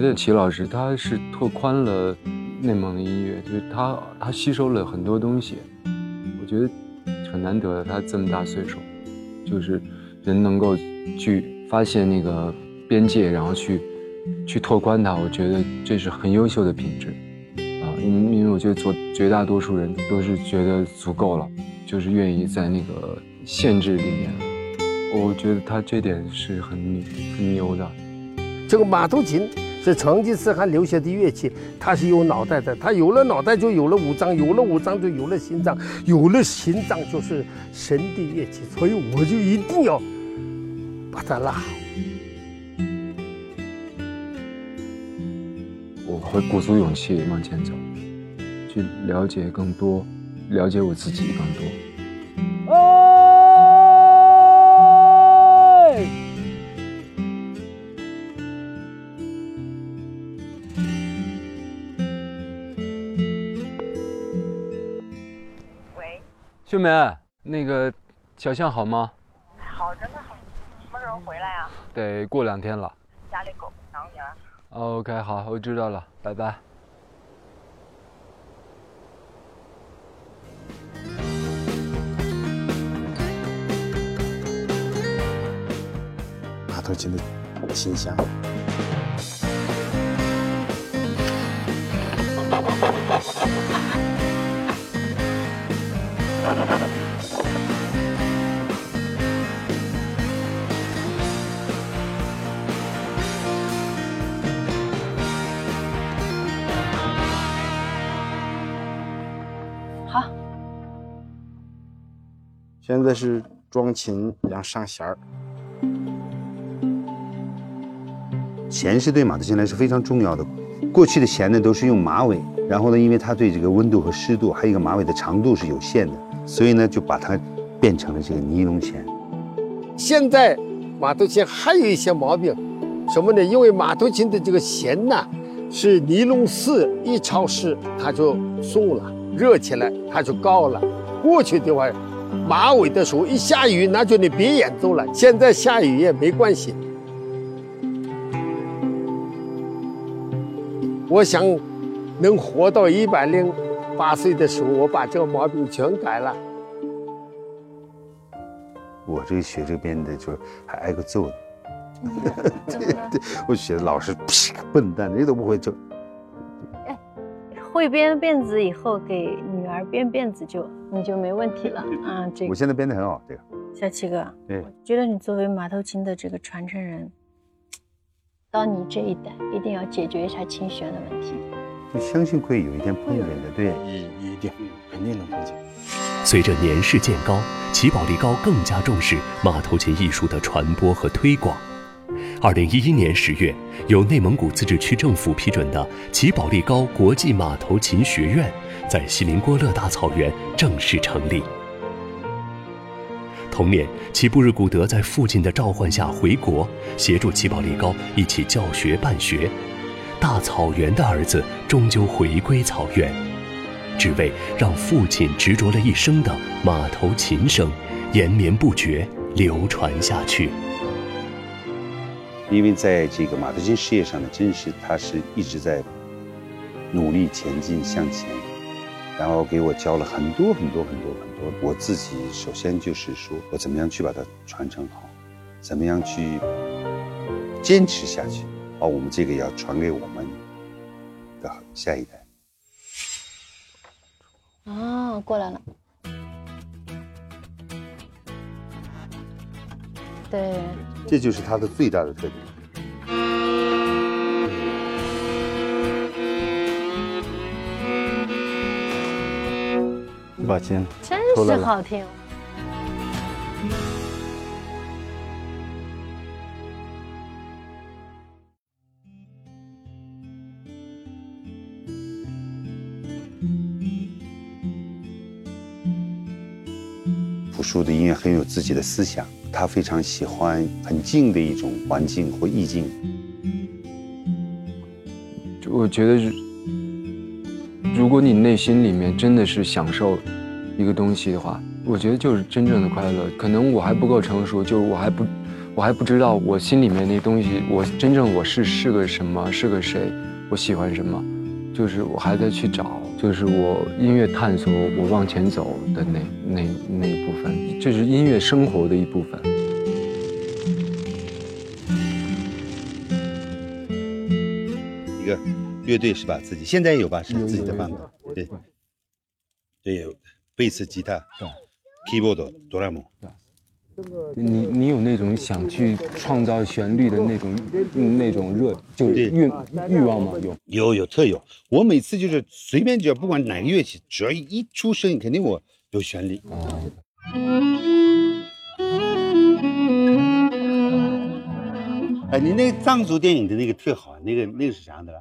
觉得齐老师他是拓宽了内蒙的音乐，就是他他吸收了很多东西，我觉得很难得，他这么大岁数，就是人能够去发现那个边界，然后去去拓宽它，我觉得这是很优秀的品质啊，因为因为我觉得做绝大多数人都是觉得足够了，就是愿意在那个限制里面，我觉得他这点是很很牛的。这个马头琴。是成吉思汗留下的乐器，它是有脑袋的，它有了脑袋就有了五脏，有了五脏就有了心脏，有了心脏就是神的乐器，所以我就一定要把它拉好。我会鼓足勇气往前走，去了解更多，了解我自己更多。秀梅，那个小象好吗？好，真的好。什么时候回来啊？得过两天了。家里狗想你了。OK，好，我知道了，拜拜。马头琴的琴香。好，现在是装琴，然后上弦儿。弦是对马头琴来是非常重要的。过去的弦呢都是用马尾，然后呢，因为它对这个温度和湿度，还有一个马尾的长度是有限的，所以呢就把它变成了这个尼龙弦。现在马头琴还有一些毛病，什么呢？因为马头琴的这个弦呐是尼龙丝，一潮湿它就松了，热起来它就高了。过去的话，马尾的时候一下雨那就你别演奏了，现在下雨也没关系。我想能活到一百零八岁的时候，我把这个毛病全改了。我这个学这个编的，就还挨个揍呢。对对，我学的老师，笨蛋，这都不会整。哎，会编辫子以后，给女儿编辫子就你就没问题了啊。这我现在编的很好，这个。小七哥，对，我觉得你作为马头琴的这个传承人。到你这一代，一定要解决一下琴弦的问题。就相信会有一天碰见的，对，一一定肯定能碰见。随着年事渐高，齐宝力高更加重视马头琴艺术的传播和推广。二零一一年十月，由内蒙古自治区政府批准的齐宝力高国际马头琴学院，在锡林郭勒大草原正式成立。同年，齐布日古德在父亲的召唤下回国，协助齐宝力高一起教学办学。大草原的儿子终究回归草原，只为让父亲执着了一生的马头琴声延绵不绝流传下去。因为在这个马头琴事业上呢，真是他是一直在努力前进向前。然后给我教了很多很多很多很多，我自己首先就是说我怎么样去把它传承好，怎么样去坚持下去，把我们这个要传给我们的下一代。哦，过来了。对，这就是它的最大的特点。把琴真是好听。树的音乐很有自己的思想，他非常喜欢很静的一种环境或意境。我觉得，如果你内心里面真的是享受。一个东西的话，我觉得就是真正的快乐。可能我还不够成熟，就我还不，我还不知道我心里面那东西，我真正我是是个什么，是个谁，我喜欢什么，就是我还在去找，就是我音乐探索，我往前走的那那那一部分，这是音乐生活的一部分。一个乐队是吧？自己现在有吧？是自己的办法，对，对，有贝斯、吉他、keyboard、哆啦 A 梦。你你有那种想去创造旋律的那种那种热，就是欲欲望吗？有。有有特有，我每次就是随便只要不管哪个乐器，只要一出声音，肯定我有旋律。哎，你那个藏族电影的那个特好，那个那个是啥的了？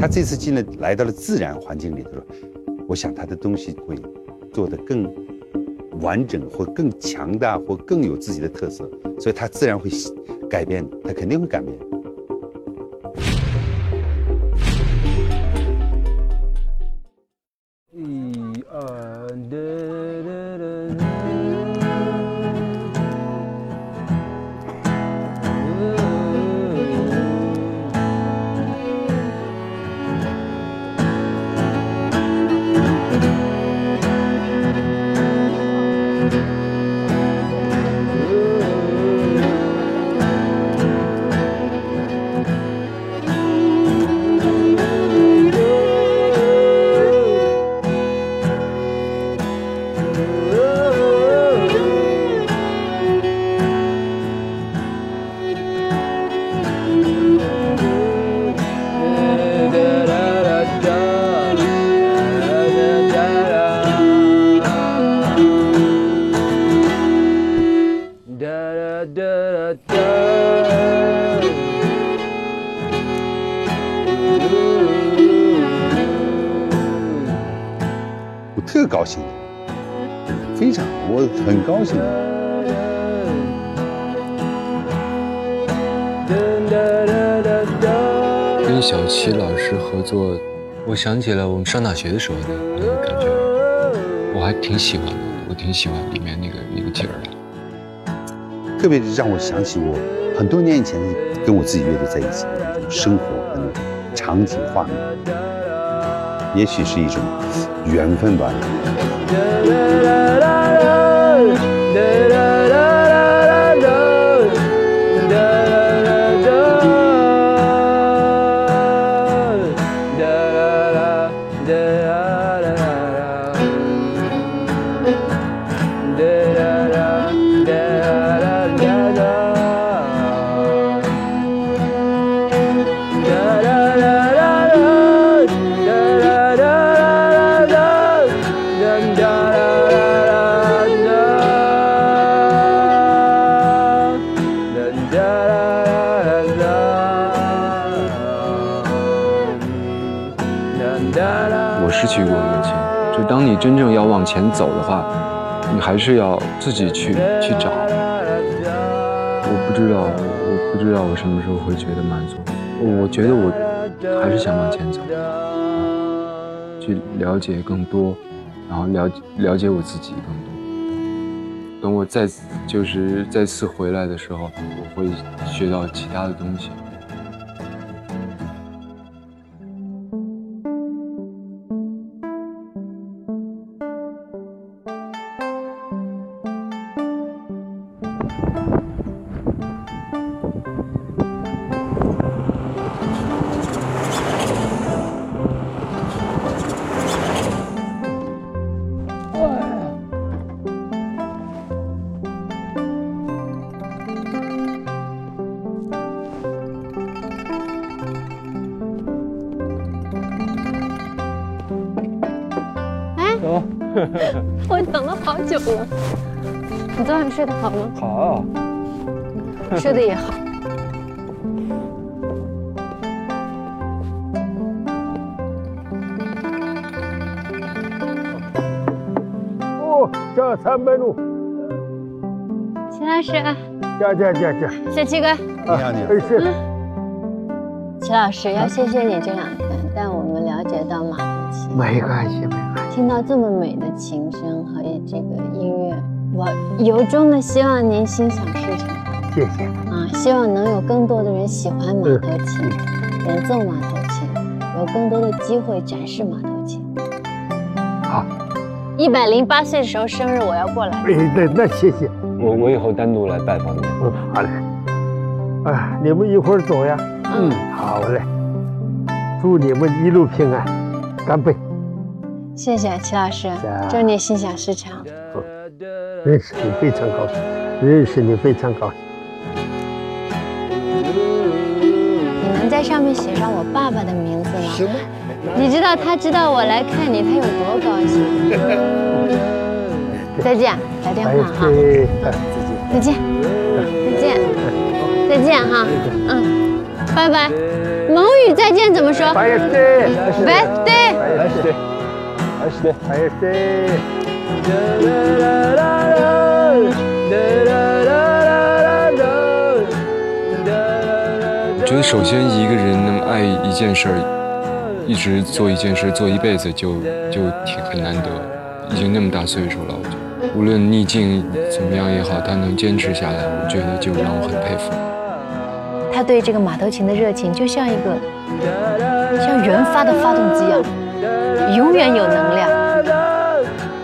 他这次进来来到了自然环境里头，我想他的东西会做得更完整，或更强大，或更有自己的特色，所以他自然会改变，他肯定会改变。我特高兴，非常，我很高兴。跟小齐老师合作，我想起了我们上大学的时候的那个感觉，我还挺喜欢的，我挺喜欢里面那个那个劲儿的。特别让我想起我很多年以前跟我自己乐队在一起的那种生活和那种场景画面，也许是一种缘分吧。你真正要往前走的话，你还是要自己去去找。我不知道，我不知道我什么时候会觉得满足。我觉得我还是想往前走，去了解更多，然后了了解我自己更多。等我再就是再次回来的时候，我会学到其他的东西。我等了好久了。你昨晚睡得好吗？好，睡得也好。哦，下三百路，秦老师，加加加加，小七哥，你好，你好。齐老师，要谢谢你这两天带我们了解到马头琴。没关系，没关系。听到这么美的琴声和这个音乐，我由衷的希望您心想事成谢谢。啊！希望能有更多的人喜欢马头琴，演奏马头琴，有更多的机会展示马头琴。好，一百零八岁的时候生日我要过来。哎，那那谢谢。我我以后单独来拜访你。嗯，好嘞。啊，你们一会儿走呀。嗯，好嘞。祝你们一路平安，干杯！谢谢齐老师，祝你心想事成。认识你非常高兴，认识你非常高兴。你能在上面写上我爸爸的名字吗？行吗？你知道他知道我来看你，他有多高兴？再见，打电话哎哈。对，再见，再见，再见哈。嗯，拜拜。蒙语再见怎么说，？birthday。拜谢，拜谢，拜谢。我觉得首先一个人能爱一件事儿，一直做一件事做一辈子就就挺很难得，已经那么大岁数了，我觉得无论逆境怎么样也好，他能坚持下来，我觉得就让我很佩服。他对这个马头琴的热情就像一个像原发的发动机一样，永远有能量。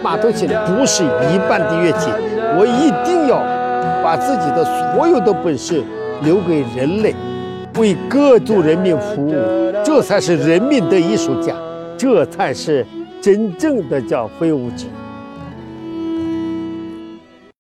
马头琴不是一般的乐器，我一定要把自己的所有的本事留给人类，为各族人民服务，这才是人民的艺术家，这才是真正的叫非物质。